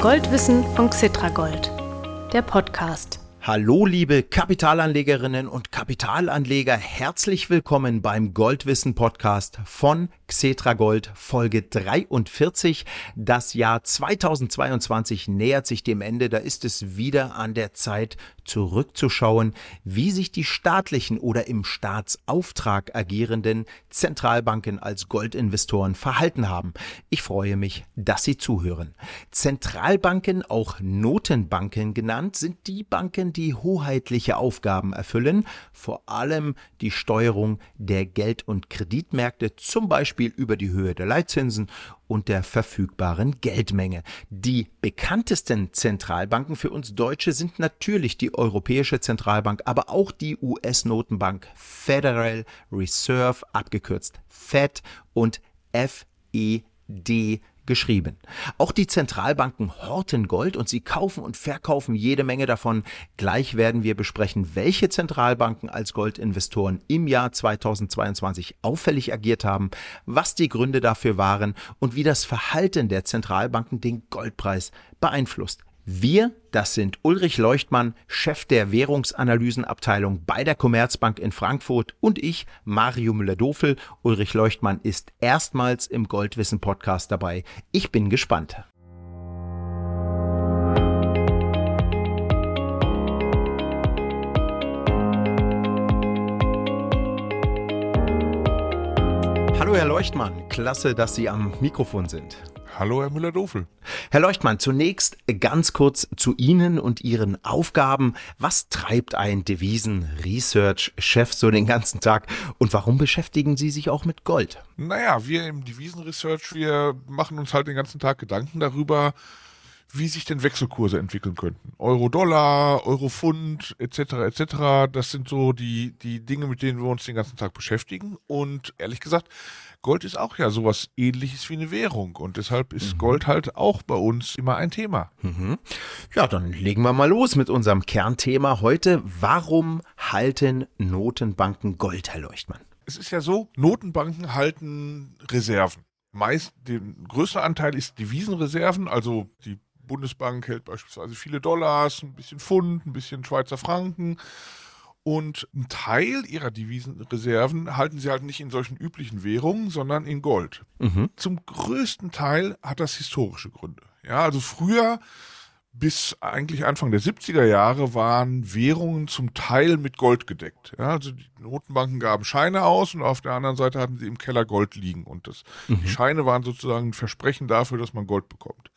Goldwissen von Xitragold, der Podcast. Hallo liebe Kapitalanlegerinnen und Kapitalanleger, herzlich willkommen beim Goldwissen Podcast von Xetra Gold Folge 43. Das Jahr 2022 nähert sich dem Ende, da ist es wieder an der Zeit zurückzuschauen, wie sich die staatlichen oder im Staatsauftrag agierenden Zentralbanken als Goldinvestoren verhalten haben. Ich freue mich, dass Sie zuhören. Zentralbanken, auch Notenbanken genannt, sind die Banken, die hoheitliche Aufgaben erfüllen, vor allem die Steuerung der Geld- und Kreditmärkte, zum Beispiel über die Höhe der Leitzinsen und der verfügbaren Geldmenge. Die bekanntesten Zentralbanken für uns Deutsche sind natürlich die Europäische Zentralbank, aber auch die US-Notenbank Federal Reserve, abgekürzt FED und FED geschrieben. Auch die Zentralbanken horten Gold und sie kaufen und verkaufen jede Menge davon. Gleich werden wir besprechen, welche Zentralbanken als Goldinvestoren im Jahr 2022 auffällig agiert haben, was die Gründe dafür waren und wie das Verhalten der Zentralbanken den Goldpreis beeinflusst. Wir, das sind Ulrich Leuchtmann, Chef der Währungsanalysenabteilung bei der Commerzbank in Frankfurt und ich, Mario Müller-Dofel. Ulrich Leuchtmann ist erstmals im Goldwissen Podcast dabei. Ich bin gespannt. Hallo Herr Leuchtmann, klasse, dass Sie am Mikrofon sind. Hallo, Herr Müller-Dofel. Herr Leuchtmann, zunächst ganz kurz zu Ihnen und Ihren Aufgaben. Was treibt ein Devisen-Research-Chef so den ganzen Tag und warum beschäftigen Sie sich auch mit Gold? Naja, wir im Devisen-Research, wir machen uns halt den ganzen Tag Gedanken darüber, wie sich denn Wechselkurse entwickeln könnten. Euro-Dollar, Euro-Pfund, etc., etc. Das sind so die, die Dinge, mit denen wir uns den ganzen Tag beschäftigen. Und ehrlich gesagt, Gold ist auch ja sowas ähnliches wie eine Währung und deshalb ist mhm. Gold halt auch bei uns immer ein Thema. Mhm. Ja, dann legen wir mal los mit unserem Kernthema heute. Warum halten Notenbanken Gold, Herr Leuchtmann? Es ist ja so, Notenbanken halten Reserven. Meist, der größte Anteil ist Devisenreserven, also die Bundesbank hält beispielsweise viele Dollars, ein bisschen Pfund, ein bisschen Schweizer Franken und einen Teil ihrer Devisenreserven halten sie halt nicht in solchen üblichen Währungen, sondern in Gold. Mhm. Zum größten Teil hat das historische Gründe. Ja, also früher bis eigentlich Anfang der 70er Jahre waren Währungen zum Teil mit Gold gedeckt. Ja, also die Notenbanken gaben Scheine aus und auf der anderen Seite hatten sie im Keller Gold liegen. Und das, mhm. die Scheine waren sozusagen ein Versprechen dafür, dass man Gold bekommt.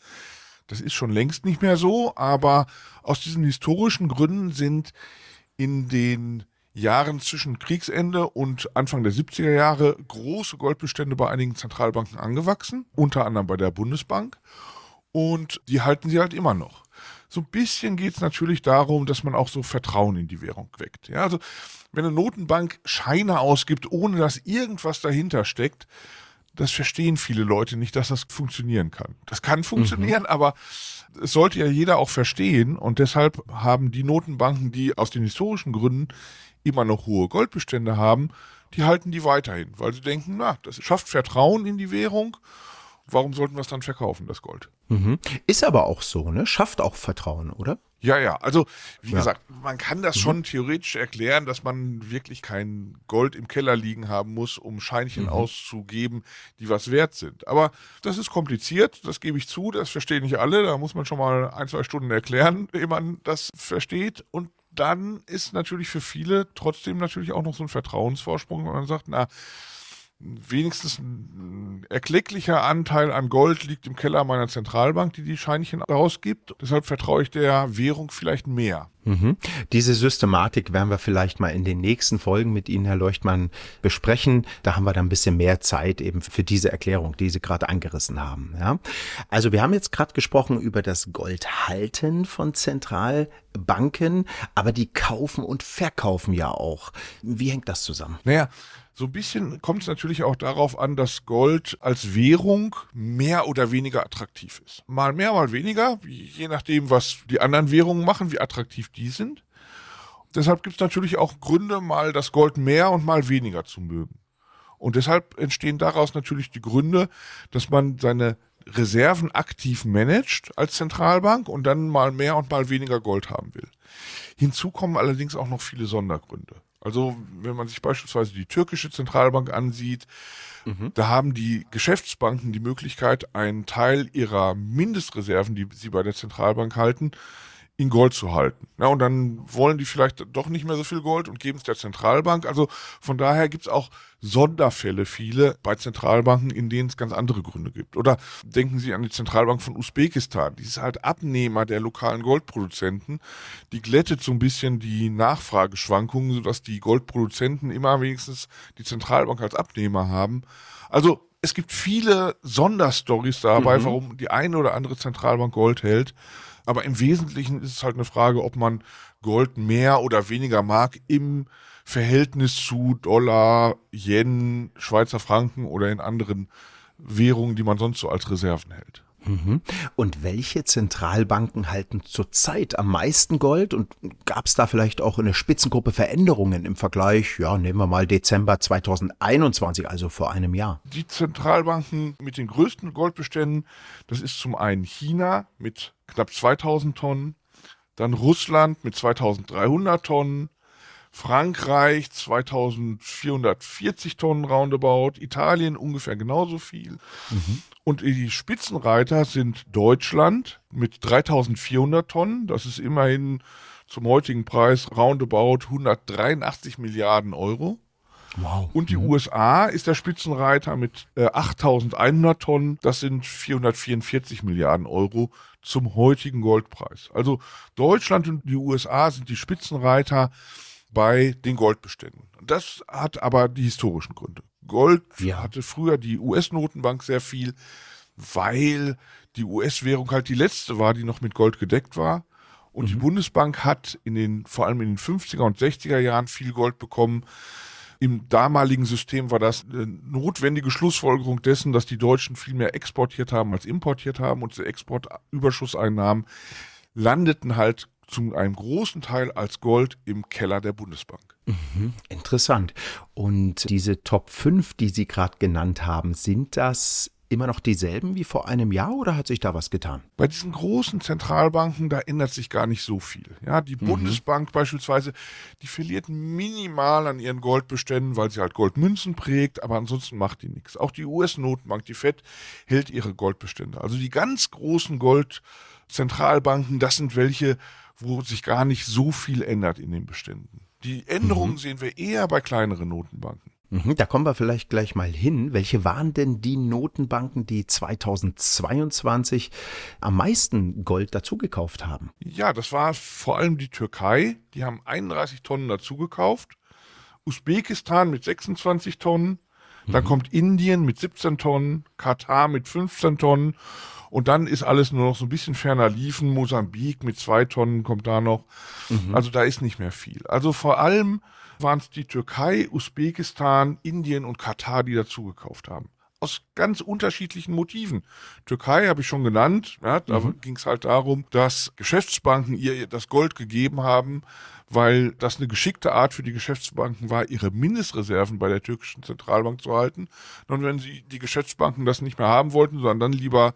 Das ist schon längst nicht mehr so, aber aus diesen historischen Gründen sind in den Jahren zwischen Kriegsende und Anfang der 70er Jahre große Goldbestände bei einigen Zentralbanken angewachsen, unter anderem bei der Bundesbank. Und die halten sie halt immer noch. So ein bisschen geht es natürlich darum, dass man auch so Vertrauen in die Währung weckt. Ja, also wenn eine Notenbank Scheine ausgibt, ohne dass irgendwas dahinter steckt, das verstehen viele Leute nicht, dass das funktionieren kann. Das kann funktionieren, mhm. aber es sollte ja jeder auch verstehen und deshalb haben die Notenbanken, die aus den historischen Gründen immer noch hohe Goldbestände haben, die halten die weiterhin, weil sie denken, na, das schafft Vertrauen in die Währung. Warum sollten wir es dann verkaufen, das Gold? Mhm. Ist aber auch so, ne? Schafft auch Vertrauen, oder? Ja, ja. Also, wie ja. gesagt, man kann das mhm. schon theoretisch erklären, dass man wirklich kein Gold im Keller liegen haben muss, um Scheinchen mhm. auszugeben, die was wert sind. Aber das ist kompliziert, das gebe ich zu, das verstehen nicht alle. Da muss man schon mal ein, zwei Stunden erklären, ehe man das versteht. Und dann ist natürlich für viele trotzdem natürlich auch noch so ein Vertrauensvorsprung, wenn man sagt, na, wenigstens ein erklecklicher Anteil an Gold liegt im Keller meiner Zentralbank, die die Scheinchen rausgibt. Deshalb vertraue ich der Währung vielleicht mehr. Mhm. Diese Systematik werden wir vielleicht mal in den nächsten Folgen mit Ihnen, Herr Leuchtmann, besprechen. Da haben wir dann ein bisschen mehr Zeit eben für diese Erklärung, die Sie gerade angerissen haben. Ja? Also wir haben jetzt gerade gesprochen über das Goldhalten von Zentralbanken, aber die kaufen und verkaufen ja auch. Wie hängt das zusammen? Naja, so ein bisschen kommt es natürlich auch darauf an, dass Gold als Währung mehr oder weniger attraktiv ist. Mal mehr, mal weniger, je nachdem, was die anderen Währungen machen, wie attraktiv die sind. Deshalb gibt es natürlich auch Gründe, mal das Gold mehr und mal weniger zu mögen. Und deshalb entstehen daraus natürlich die Gründe, dass man seine Reserven aktiv managt als Zentralbank und dann mal mehr und mal weniger Gold haben will. Hinzu kommen allerdings auch noch viele Sondergründe. Also wenn man sich beispielsweise die türkische Zentralbank ansieht, mhm. da haben die Geschäftsbanken die Möglichkeit, einen Teil ihrer Mindestreserven, die sie bei der Zentralbank halten, in Gold zu halten. Ja, und dann wollen die vielleicht doch nicht mehr so viel Gold und geben es der Zentralbank. Also von daher gibt es auch Sonderfälle viele bei Zentralbanken, in denen es ganz andere Gründe gibt. Oder denken Sie an die Zentralbank von Usbekistan. Die ist halt Abnehmer der lokalen Goldproduzenten. Die glättet so ein bisschen die Nachfrageschwankungen, sodass die Goldproduzenten immer wenigstens die Zentralbank als Abnehmer haben. Also es gibt viele Sonderstories dabei, mhm. warum die eine oder andere Zentralbank Gold hält. Aber im Wesentlichen ist es halt eine Frage, ob man Gold mehr oder weniger mag im Verhältnis zu Dollar, Yen, Schweizer Franken oder in anderen Währungen, die man sonst so als Reserven hält. Mhm. Und welche Zentralbanken halten zurzeit am meisten Gold? Und gab es da vielleicht auch in der Spitzengruppe Veränderungen im Vergleich? Ja, nehmen wir mal Dezember 2021, also vor einem Jahr. Die Zentralbanken mit den größten Goldbeständen, das ist zum einen China mit knapp 2000 Tonnen, dann Russland mit 2300 Tonnen, Frankreich 2440 Tonnen roundabout, Italien ungefähr genauso viel. Mhm. Und die Spitzenreiter sind Deutschland mit 3400 Tonnen. Das ist immerhin zum heutigen Preis roundabout 183 Milliarden Euro. Wow. Und die mhm. USA ist der Spitzenreiter mit äh, 8100 Tonnen. Das sind 444 Milliarden Euro zum heutigen Goldpreis. Also Deutschland und die USA sind die Spitzenreiter bei den Goldbeständen. Das hat aber die historischen Gründe. Gold ja. hatte früher die US-Notenbank sehr viel, weil die US-Währung halt die letzte war, die noch mit Gold gedeckt war. Und mhm. die Bundesbank hat in den, vor allem in den 50er und 60er Jahren viel Gold bekommen. Im damaligen System war das eine notwendige Schlussfolgerung dessen, dass die Deutschen viel mehr exportiert haben als importiert haben und diese Exportüberschusseinnahmen landeten halt zu einem großen Teil als Gold im Keller der Bundesbank. Mhm, interessant. Und diese Top 5, die Sie gerade genannt haben, sind das immer noch dieselben wie vor einem Jahr oder hat sich da was getan? Bei diesen großen Zentralbanken, da ändert sich gar nicht so viel. Ja, die mhm. Bundesbank beispielsweise, die verliert minimal an ihren Goldbeständen, weil sie halt Goldmünzen prägt, aber ansonsten macht die nichts. Auch die US-Notenbank, die FED, hält ihre Goldbestände. Also die ganz großen Goldzentralbanken, das sind welche, wo sich gar nicht so viel ändert in den Beständen. Die Änderungen mhm. sehen wir eher bei kleineren Notenbanken. Mhm, da kommen wir vielleicht gleich mal hin. Welche waren denn die Notenbanken, die 2022 am meisten Gold dazugekauft haben? Ja, das war vor allem die Türkei. Die haben 31 Tonnen dazugekauft. Usbekistan mit 26 Tonnen. Dann mhm. kommt Indien mit 17 Tonnen, Katar mit 15 Tonnen und dann ist alles nur noch so ein bisschen ferner liefen. Mosambik mit zwei Tonnen kommt da noch. Mhm. Also da ist nicht mehr viel. Also vor allem waren es die Türkei, Usbekistan, Indien und Katar, die dazugekauft haben aus ganz unterschiedlichen Motiven. Türkei habe ich schon genannt, ja, da mhm. ging es halt darum, dass Geschäftsbanken ihr das Gold gegeben haben, weil das eine geschickte Art für die Geschäftsbanken war, ihre Mindestreserven bei der türkischen Zentralbank zu halten. Und wenn sie die Geschäftsbanken das nicht mehr haben wollten, sondern dann lieber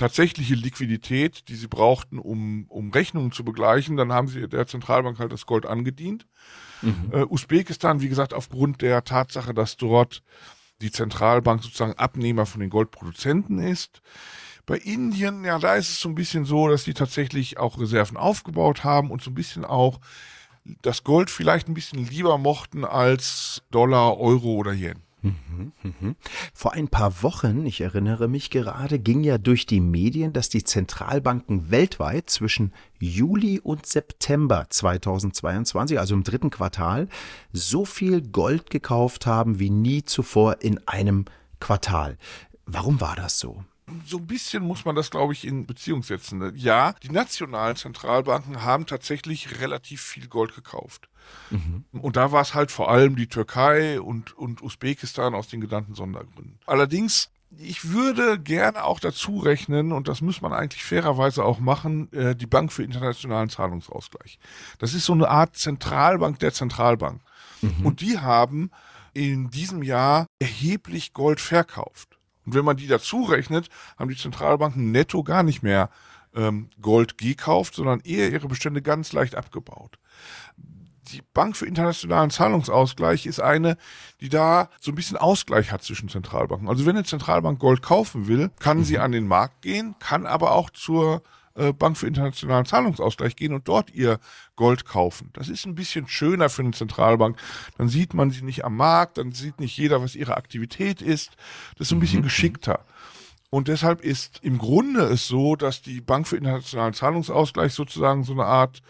tatsächliche Liquidität, die sie brauchten, um, um Rechnungen zu begleichen, dann haben sie der Zentralbank halt das Gold angedient. Mhm. Äh, Usbekistan, wie gesagt, aufgrund der Tatsache, dass dort die Zentralbank sozusagen Abnehmer von den Goldproduzenten ist. Bei Indien, ja, da ist es so ein bisschen so, dass die tatsächlich auch Reserven aufgebaut haben und so ein bisschen auch das Gold vielleicht ein bisschen lieber mochten als Dollar, Euro oder Yen. Vor ein paar Wochen, ich erinnere mich gerade, ging ja durch die Medien, dass die Zentralbanken weltweit zwischen Juli und September 2022, also im dritten Quartal, so viel Gold gekauft haben wie nie zuvor in einem Quartal. Warum war das so? So ein bisschen muss man das, glaube ich, in Beziehung setzen. Ja, die nationalen Zentralbanken haben tatsächlich relativ viel Gold gekauft. Mhm. Und da war es halt vor allem die Türkei und, und Usbekistan aus den genannten Sondergründen. Allerdings ich würde gerne auch dazu rechnen, und das muss man eigentlich fairerweise auch machen, äh, die Bank für internationalen Zahlungsausgleich. Das ist so eine Art Zentralbank der Zentralbank. Mhm. Und die haben in diesem Jahr erheblich Gold verkauft. Und wenn man die dazu rechnet, haben die Zentralbanken netto gar nicht mehr ähm, Gold gekauft, sondern eher ihre Bestände ganz leicht abgebaut. Die Bank für internationalen Zahlungsausgleich ist eine, die da so ein bisschen Ausgleich hat zwischen Zentralbanken. Also wenn eine Zentralbank Gold kaufen will, kann mhm. sie an den Markt gehen, kann aber auch zur Bank für internationalen Zahlungsausgleich gehen und dort ihr Gold kaufen. Das ist ein bisschen schöner für eine Zentralbank. Dann sieht man sie nicht am Markt, dann sieht nicht jeder, was ihre Aktivität ist. Das ist ein bisschen mhm. geschickter. Und deshalb ist im Grunde es so, dass die Bank für internationalen Zahlungsausgleich sozusagen so eine Art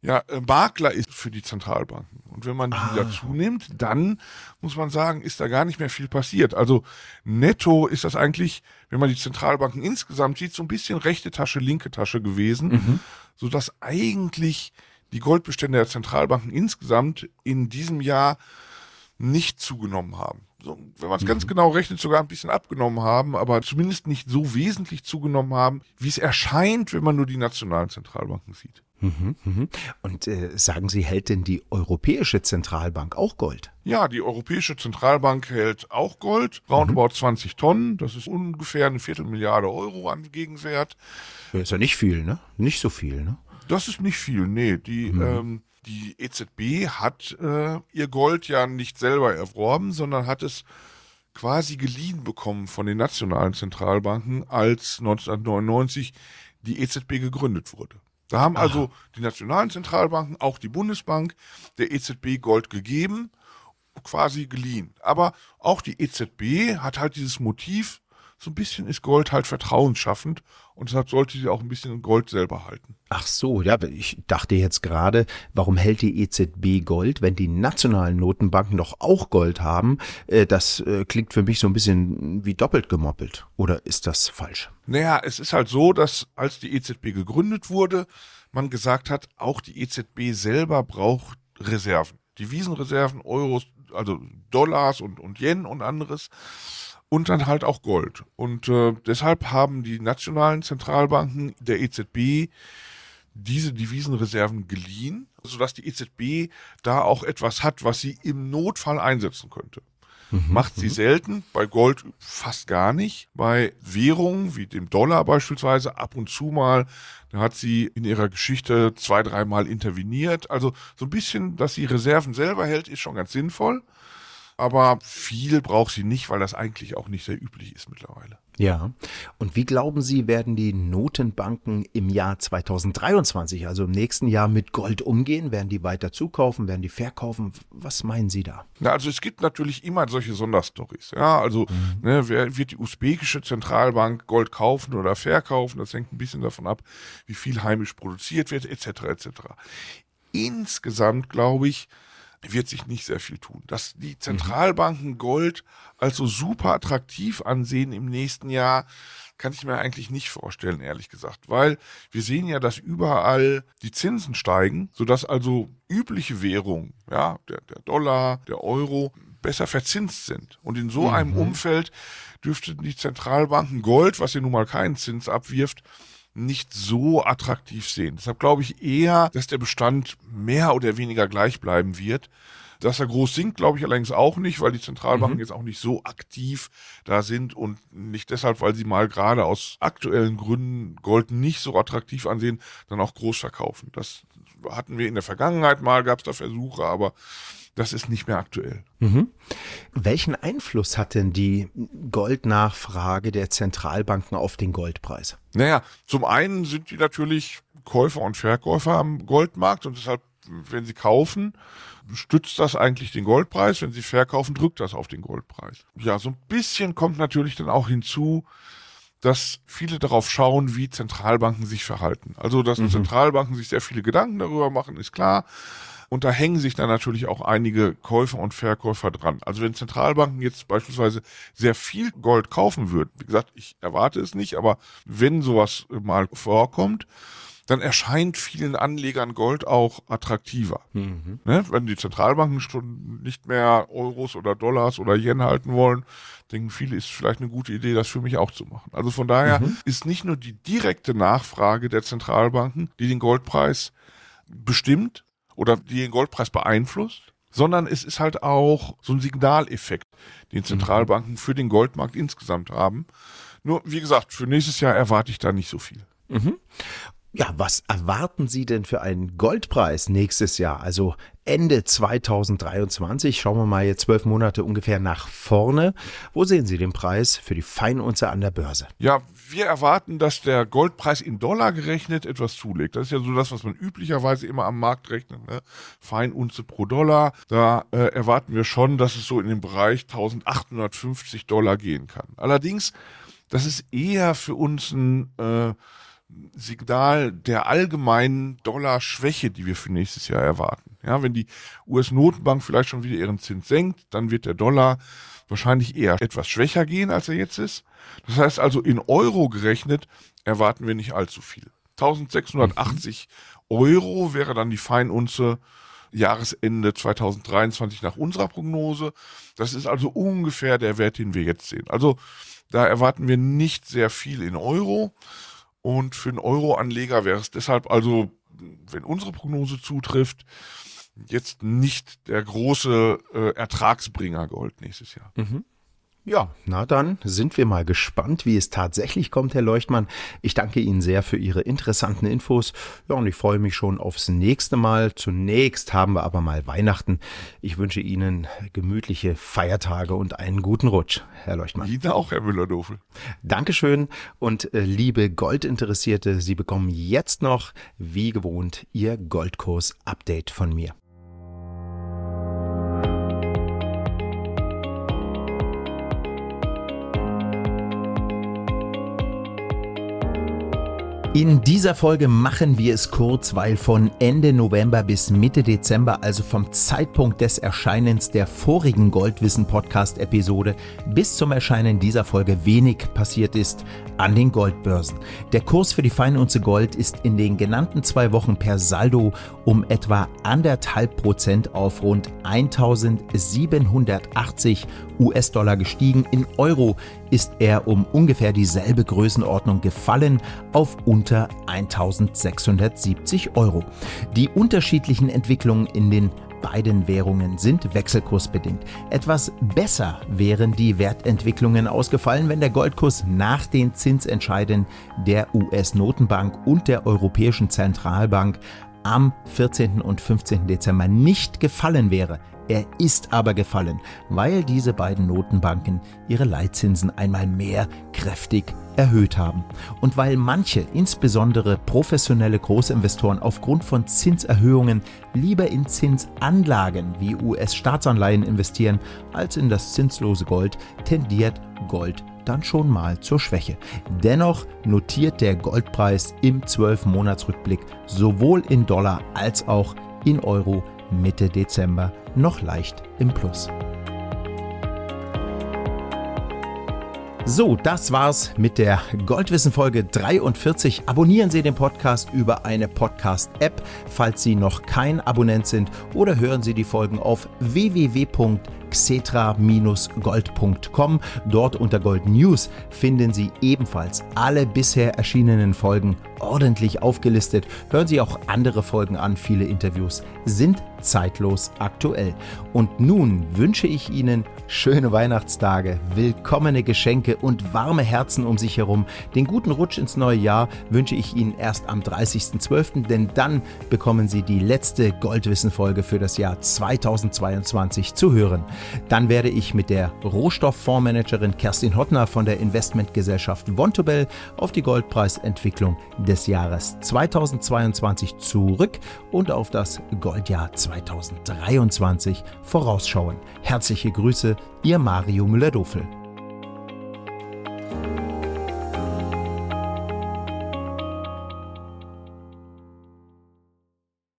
ja, äh, Makler ist für die Zentralbanken. Und wenn man die ah. dazu nimmt, dann muss man sagen, ist da gar nicht mehr viel passiert. Also netto ist das eigentlich, wenn man die Zentralbanken insgesamt sieht, so ein bisschen rechte Tasche, linke Tasche gewesen, mhm. sodass eigentlich die Goldbestände der Zentralbanken insgesamt in diesem Jahr nicht zugenommen haben so, wenn man es mhm. ganz genau rechnet, sogar ein bisschen abgenommen haben, aber zumindest nicht so wesentlich zugenommen haben, wie es erscheint, wenn man nur die nationalen Zentralbanken sieht. Mhm, mhm. Und äh, sagen Sie, hält denn die Europäische Zentralbank auch Gold? Ja, die Europäische Zentralbank hält auch Gold, roundabout mhm. 20 Tonnen. Das ist ungefähr eine Viertelmilliarde Euro an Gegenwert. Das ist ja nicht viel, ne? Nicht so viel, ne? Das ist nicht viel, nee. Die, mhm. ähm, die EZB hat äh, ihr Gold ja nicht selber erworben, sondern hat es quasi geliehen bekommen von den nationalen Zentralbanken, als 1999 die EZB gegründet wurde. Da haben Aha. also die nationalen Zentralbanken, auch die Bundesbank, der EZB Gold gegeben, quasi geliehen. Aber auch die EZB hat halt dieses Motiv, so ein bisschen ist Gold halt vertrauensschaffend und deshalb sollte sie auch ein bisschen Gold selber halten. Ach so, ja, ich dachte jetzt gerade, warum hält die EZB Gold, wenn die nationalen Notenbanken doch auch Gold haben? Äh, das äh, klingt für mich so ein bisschen wie doppelt gemoppelt. Oder ist das falsch? Naja, es ist halt so, dass als die EZB gegründet wurde, man gesagt hat, auch die EZB selber braucht Reserven. Devisenreserven, Euros, also Dollars und, und Yen und anderes und dann halt auch Gold. Und äh, deshalb haben die nationalen Zentralbanken der EZB diese Devisenreserven geliehen, sodass die EZB da auch etwas hat, was sie im Notfall einsetzen könnte. Mhm, Macht sie mhm. selten, bei Gold fast gar nicht. Bei Währungen wie dem Dollar beispielsweise ab und zu mal, da hat sie in ihrer Geschichte zwei, dreimal interveniert. Also so ein bisschen, dass sie Reserven selber hält, ist schon ganz sinnvoll aber viel braucht sie nicht, weil das eigentlich auch nicht sehr üblich ist mittlerweile. Ja. Und wie glauben Sie, werden die Notenbanken im Jahr 2023, also im nächsten Jahr, mit Gold umgehen? Werden die weiter zukaufen? Werden die verkaufen? Was meinen Sie da? Na, also es gibt natürlich immer solche Sonderstories. Ja, also mhm. ne, wer wird die usbekische Zentralbank Gold kaufen oder verkaufen? Das hängt ein bisschen davon ab, wie viel heimisch produziert wird, etc. etc. Insgesamt glaube ich, wird sich nicht sehr viel tun. Dass die Zentralbanken Gold als so super attraktiv ansehen im nächsten Jahr, kann ich mir eigentlich nicht vorstellen, ehrlich gesagt, weil wir sehen ja, dass überall die Zinsen steigen, sodass also übliche Währungen, ja, der, der Dollar, der Euro, besser verzinst sind. Und in so mhm. einem Umfeld dürften die Zentralbanken Gold, was ja nun mal keinen Zins abwirft, nicht so attraktiv sehen. Deshalb glaube ich eher, dass der Bestand mehr oder weniger gleich bleiben wird. Dass er groß sinkt, glaube ich allerdings auch nicht, weil die Zentralbanken mhm. jetzt auch nicht so aktiv da sind und nicht deshalb, weil sie mal gerade aus aktuellen Gründen Gold nicht so attraktiv ansehen, dann auch groß verkaufen. Das hatten wir in der Vergangenheit mal, gab es da Versuche, aber das ist nicht mehr aktuell. Mhm. Welchen Einfluss hat denn die Goldnachfrage der Zentralbanken auf den Goldpreis? Naja, zum einen sind die natürlich Käufer und Verkäufer am Goldmarkt und deshalb, wenn sie kaufen, stützt das eigentlich den Goldpreis. Wenn sie verkaufen, drückt das auf den Goldpreis. Ja, so ein bisschen kommt natürlich dann auch hinzu, dass viele darauf schauen, wie Zentralbanken sich verhalten. Also, dass mhm. Zentralbanken sich sehr viele Gedanken darüber machen, ist klar. Und da hängen sich dann natürlich auch einige Käufer und Verkäufer dran. Also wenn Zentralbanken jetzt beispielsweise sehr viel Gold kaufen würden, wie gesagt, ich erwarte es nicht, aber wenn sowas mal vorkommt, dann erscheint vielen Anlegern Gold auch attraktiver. Mhm. Ne? Wenn die Zentralbanken schon nicht mehr Euros oder Dollars oder Yen halten wollen, denken viele, ist vielleicht eine gute Idee, das für mich auch zu machen. Also von daher mhm. ist nicht nur die direkte Nachfrage der Zentralbanken, die den Goldpreis bestimmt, oder die den Goldpreis beeinflusst, sondern es ist halt auch so ein Signaleffekt, den Zentralbanken für den Goldmarkt insgesamt haben. Nur, wie gesagt, für nächstes Jahr erwarte ich da nicht so viel. Mhm. Ja, was erwarten Sie denn für einen Goldpreis nächstes Jahr? Also Ende 2023. Schauen wir mal jetzt zwölf Monate ungefähr nach vorne. Wo sehen Sie den Preis für die Feinunze an der Börse? Ja, wir erwarten, dass der Goldpreis in Dollar gerechnet etwas zulegt. Das ist ja so das, was man üblicherweise immer am Markt rechnet. Ne? Feinunze pro Dollar. Da äh, erwarten wir schon, dass es so in den Bereich 1850 Dollar gehen kann. Allerdings, das ist eher für uns ein äh, Signal der allgemeinen Dollarschwäche, die wir für nächstes Jahr erwarten. Ja, wenn die US-Notenbank vielleicht schon wieder ihren Zins senkt, dann wird der Dollar wahrscheinlich eher etwas schwächer gehen, als er jetzt ist. Das heißt also, in Euro gerechnet erwarten wir nicht allzu viel. 1680 Euro wäre dann die Feinunze Jahresende 2023 nach unserer Prognose. Das ist also ungefähr der Wert, den wir jetzt sehen. Also da erwarten wir nicht sehr viel in Euro. Und für einen Euro-Anleger wäre es deshalb also, wenn unsere Prognose zutrifft, jetzt nicht der große äh, Ertragsbringer Gold nächstes Jahr. Mhm. Ja, na dann sind wir mal gespannt, wie es tatsächlich kommt, Herr Leuchtmann. Ich danke Ihnen sehr für Ihre interessanten Infos. Ja, und ich freue mich schon aufs nächste Mal. Zunächst haben wir aber mal Weihnachten. Ich wünsche Ihnen gemütliche Feiertage und einen guten Rutsch, Herr Leuchtmann. Ihnen auch, Herr Müller-Dofel. Dankeschön und äh, liebe Goldinteressierte, Sie bekommen jetzt noch, wie gewohnt, Ihr Goldkurs-Update von mir. In dieser Folge machen wir es kurz, weil von Ende November bis Mitte Dezember, also vom Zeitpunkt des Erscheinens der vorigen Goldwissen Podcast Episode bis zum Erscheinen dieser Folge wenig passiert ist an den Goldbörsen. Der Kurs für die Feinunze Gold ist in den genannten zwei Wochen per Saldo um etwa anderthalb Prozent auf rund 1780 US-Dollar gestiegen. In Euro ist er um ungefähr dieselbe Größenordnung gefallen auf unter 1670 Euro. Die unterschiedlichen Entwicklungen in den beiden Währungen sind wechselkursbedingt. Etwas besser wären die Wertentwicklungen ausgefallen, wenn der Goldkurs nach den Zinsentscheiden der US-Notenbank und der Europäischen Zentralbank am 14. und 15. Dezember nicht gefallen wäre. Er ist aber gefallen, weil diese beiden Notenbanken ihre Leitzinsen einmal mehr kräftig erhöht haben. Und weil manche, insbesondere professionelle Großinvestoren, aufgrund von Zinserhöhungen lieber in Zinsanlagen wie US-Staatsanleihen investieren als in das zinslose Gold, tendiert Gold dann schon mal zur Schwäche. Dennoch notiert der Goldpreis im 12-Monats-Rückblick sowohl in Dollar als auch in Euro Mitte Dezember noch leicht im Plus. So, das war's mit der Goldwissen Folge 43. Abonnieren Sie den Podcast über eine Podcast-App, falls Sie noch kein Abonnent sind, oder hören Sie die Folgen auf www.xetra-gold.com. Dort unter Gold News finden Sie ebenfalls alle bisher erschienenen Folgen ordentlich aufgelistet. Hören Sie auch andere Folgen an. Viele Interviews sind zeitlos aktuell. Und nun wünsche ich Ihnen schöne Weihnachtstage, willkommene Geschenke und warme Herzen um sich herum. Den guten Rutsch ins neue Jahr wünsche ich Ihnen erst am 30.12., denn dann bekommen Sie die letzte Goldwissen-Folge für das Jahr 2022 zu hören. Dann werde ich mit der Rohstofffondsmanagerin Kerstin Hottner von der Investmentgesellschaft Vontobel auf die Goldpreisentwicklung des Jahres 2022 zurück und auf das Goldjahr 2023 vorausschauen. Herzliche Grüße, Ihr Mario Müller-Dofel.